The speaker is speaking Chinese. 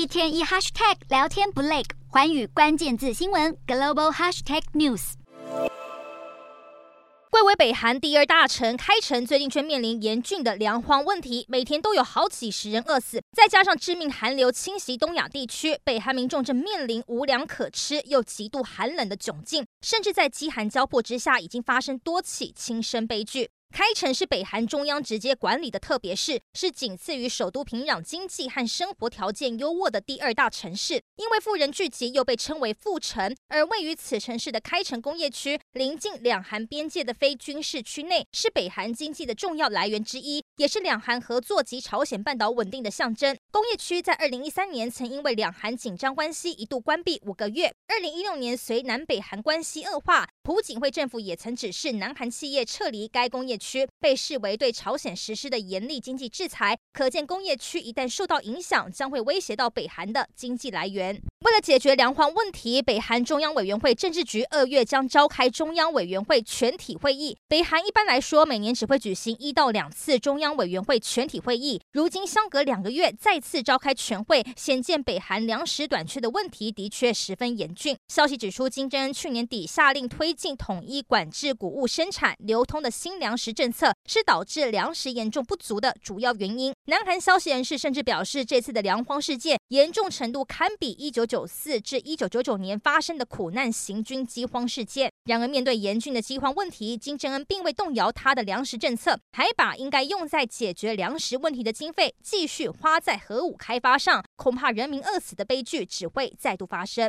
一天一 hashtag 聊天不累，环宇关键字新闻 global hashtag news。贵为北韩第二大城，开城最近却面临严峻的粮荒问题，每天都有好几十人饿死。再加上致命寒流侵袭东亚地区，北韩民众正面临无粮可吃又极度寒冷的窘境，甚至在饥寒交迫之下，已经发生多起轻生悲剧。开城是北韩中央直接管理的特别市，是仅次于首都平壤经济和生活条件优渥的第二大城市。因为富人聚集，又被称为富城。而位于此城市的开城工业区，临近两韩边界的非军事区内，是北韩经济的重要来源之一，也是两韩合作及朝鲜半岛稳定的象征。工业区在二零一三年曾因为两韩紧张关系一度关闭五个月。二零一六年随南北韩关系恶化，朴槿惠政府也曾指示南韩企业撤离该工业区被视为对朝鲜实施的严厉经济制裁，可见工业区一旦受到影响，将会威胁到北韩的经济来源。为了解决粮荒问题，北韩中央委员会政治局二月将召开中央委员会全体会议。北韩一般来说每年只会举行一到两次中央委员会全体会议，如今相隔两个月再次召开全会，显见北韩粮食短缺的问题的确十分严峻。消息指出，金正恩去年底下令推进统一管制谷物生产流通的新粮食政策。是导致粮食严重不足的主要原因。南韩消息人士甚至表示，这次的粮荒事件严重程度堪比一九九四至一九九九年发生的苦难行军饥荒事件。然而，面对严峻的饥荒问题，金正恩并未动摇他的粮食政策，还把应该用在解决粮食问题的经费继续花在核武开发上。恐怕人民饿死的悲剧只会再度发生。